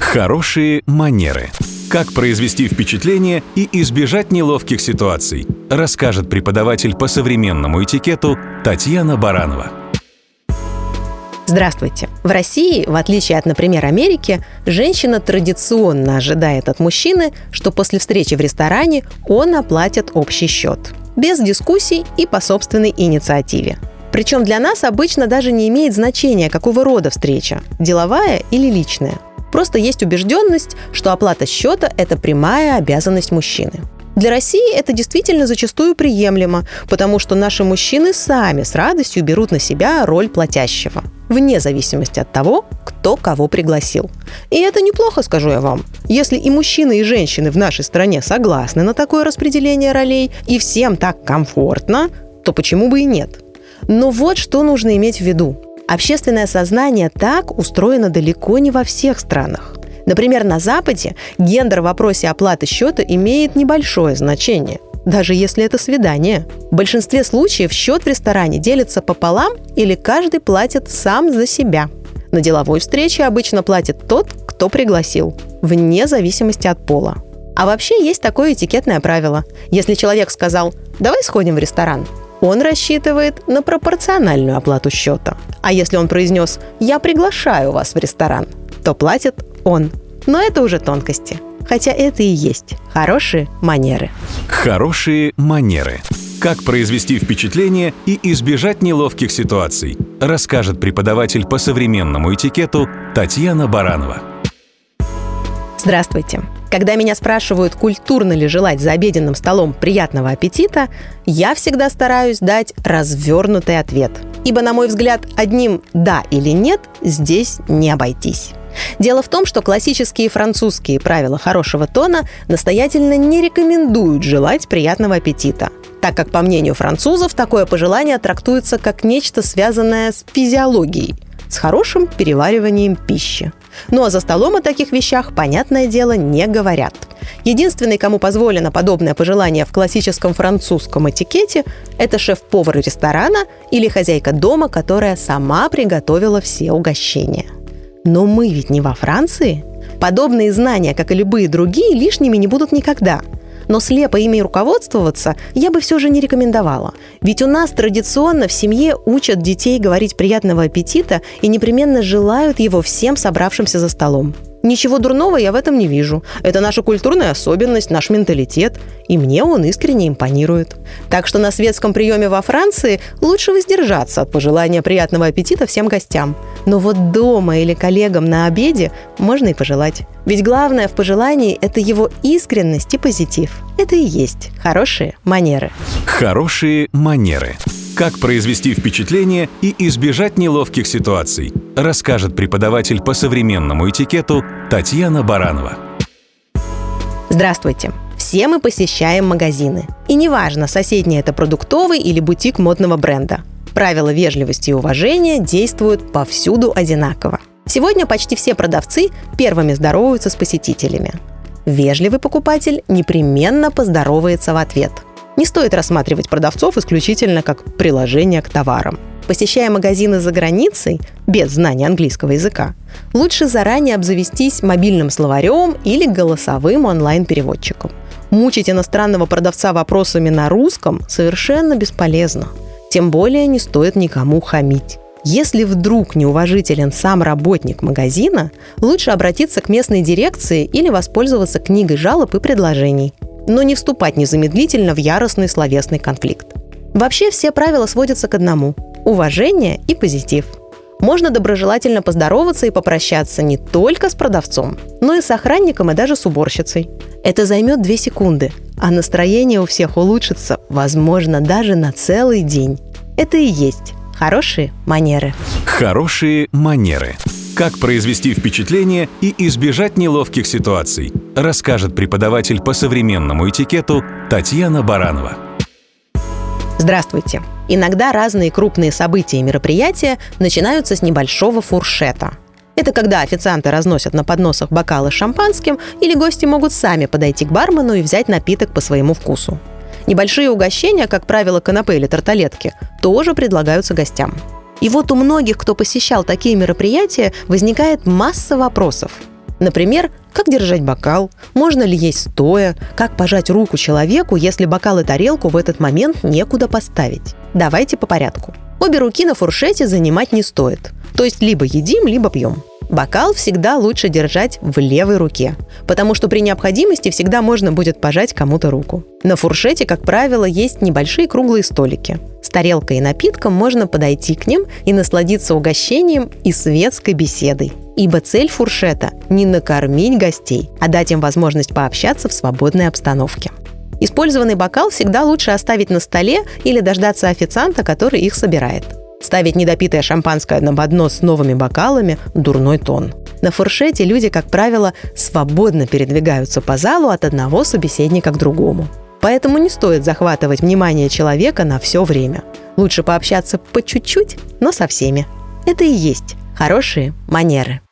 Хорошие манеры. Как произвести впечатление и избежать неловких ситуаций, расскажет преподаватель по современному этикету Татьяна Баранова. Здравствуйте. В России, в отличие от, например, Америки, женщина традиционно ожидает от мужчины, что после встречи в ресторане он оплатит общий счет. Без дискуссий и по собственной инициативе. Причем для нас обычно даже не имеет значения, какого рода встреча – деловая или личная. Просто есть убежденность, что оплата счета – это прямая обязанность мужчины. Для России это действительно зачастую приемлемо, потому что наши мужчины сами с радостью берут на себя роль платящего, вне зависимости от того, кто кого пригласил. И это неплохо, скажу я вам. Если и мужчины, и женщины в нашей стране согласны на такое распределение ролей, и всем так комфортно, то почему бы и нет? Но вот что нужно иметь в виду. Общественное сознание так устроено далеко не во всех странах. Например, на Западе гендер в вопросе оплаты счета имеет небольшое значение даже если это свидание. В большинстве случаев счет в ресторане делится пополам или каждый платит сам за себя. На деловой встрече обычно платит тот, кто пригласил, вне зависимости от пола. А вообще есть такое этикетное правило. Если человек сказал «давай сходим в ресторан», он рассчитывает на пропорциональную оплату счета. А если он произнес «Я приглашаю вас в ресторан», то платит он. Но это уже тонкости. Хотя это и есть хорошие манеры. Хорошие манеры. Как произвести впечатление и избежать неловких ситуаций, расскажет преподаватель по современному этикету Татьяна Баранова. Здравствуйте. Когда меня спрашивают, культурно ли желать за обеденным столом приятного аппетита, я всегда стараюсь дать развернутый ответ. Ибо, на мой взгляд, одним «да» или «нет» здесь не обойтись. Дело в том, что классические французские правила хорошего тона настоятельно не рекомендуют желать приятного аппетита, так как, по мнению французов, такое пожелание трактуется как нечто связанное с физиологией, с хорошим перевариванием пищи. Ну а за столом о таких вещах, понятное дело, не говорят. Единственный, кому позволено подобное пожелание в классическом французском этикете, это шеф-повар ресторана или хозяйка дома, которая сама приготовила все угощения. Но мы ведь не во Франции. Подобные знания, как и любые другие, лишними не будут никогда – но слепо ими руководствоваться я бы все же не рекомендовала. Ведь у нас традиционно в семье учат детей говорить приятного аппетита и непременно желают его всем собравшимся за столом. Ничего дурного я в этом не вижу. Это наша культурная особенность, наш менталитет, и мне он искренне импонирует. Так что на светском приеме во Франции лучше воздержаться от пожелания приятного аппетита всем гостям. Но вот дома или коллегам на обеде можно и пожелать. Ведь главное в пожелании – это его искренность и позитив. Это и есть хорошие манеры. Хорошие манеры. Как произвести впечатление и избежать неловких ситуаций, расскажет преподаватель по современному этикету Татьяна Баранова. Здравствуйте! Все мы посещаем магазины. И неважно, соседний это продуктовый или бутик модного бренда. Правила вежливости и уважения действуют повсюду одинаково. Сегодня почти все продавцы первыми здороваются с посетителями. Вежливый покупатель непременно поздоровается в ответ – не стоит рассматривать продавцов исключительно как приложение к товарам. Посещая магазины за границей, без знания английского языка, лучше заранее обзавестись мобильным словарем или голосовым онлайн-переводчиком. Мучить иностранного продавца вопросами на русском совершенно бесполезно. Тем более не стоит никому хамить. Если вдруг неуважителен сам работник магазина, лучше обратиться к местной дирекции или воспользоваться книгой жалоб и предложений – но не вступать незамедлительно в яростный словесный конфликт. Вообще все правила сводятся к одному – уважение и позитив. Можно доброжелательно поздороваться и попрощаться не только с продавцом, но и с охранником и даже с уборщицей. Это займет две секунды, а настроение у всех улучшится, возможно, даже на целый день. Это и есть хорошие манеры. Хорошие манеры. Как произвести впечатление и избежать неловких ситуаций, расскажет преподаватель по современному этикету Татьяна Баранова. Здравствуйте! Иногда разные крупные события и мероприятия начинаются с небольшого фуршета. Это когда официанты разносят на подносах бокалы с шампанским, или гости могут сами подойти к бармену и взять напиток по своему вкусу. Небольшие угощения, как правило, канапе или тарталетки, тоже предлагаются гостям – и вот у многих, кто посещал такие мероприятия, возникает масса вопросов. Например, как держать бокал, можно ли есть стоя, как пожать руку человеку, если бокал и тарелку в этот момент некуда поставить. Давайте по порядку. Обе руки на фуршете занимать не стоит. То есть либо едим, либо пьем. Бокал всегда лучше держать в левой руке, потому что при необходимости всегда можно будет пожать кому-то руку. На фуршете, как правило, есть небольшие круглые столики. С тарелкой и напитком можно подойти к ним и насладиться угощением и светской беседой. Ибо цель фуршета – не накормить гостей, а дать им возможность пообщаться в свободной обстановке. Использованный бокал всегда лучше оставить на столе или дождаться официанта, который их собирает. Ставить недопитое шампанское на поднос с новыми бокалами – дурной тон. На фуршете люди, как правило, свободно передвигаются по залу от одного собеседника к другому. Поэтому не стоит захватывать внимание человека на все время. Лучше пообщаться по чуть-чуть, но со всеми. Это и есть хорошие манеры.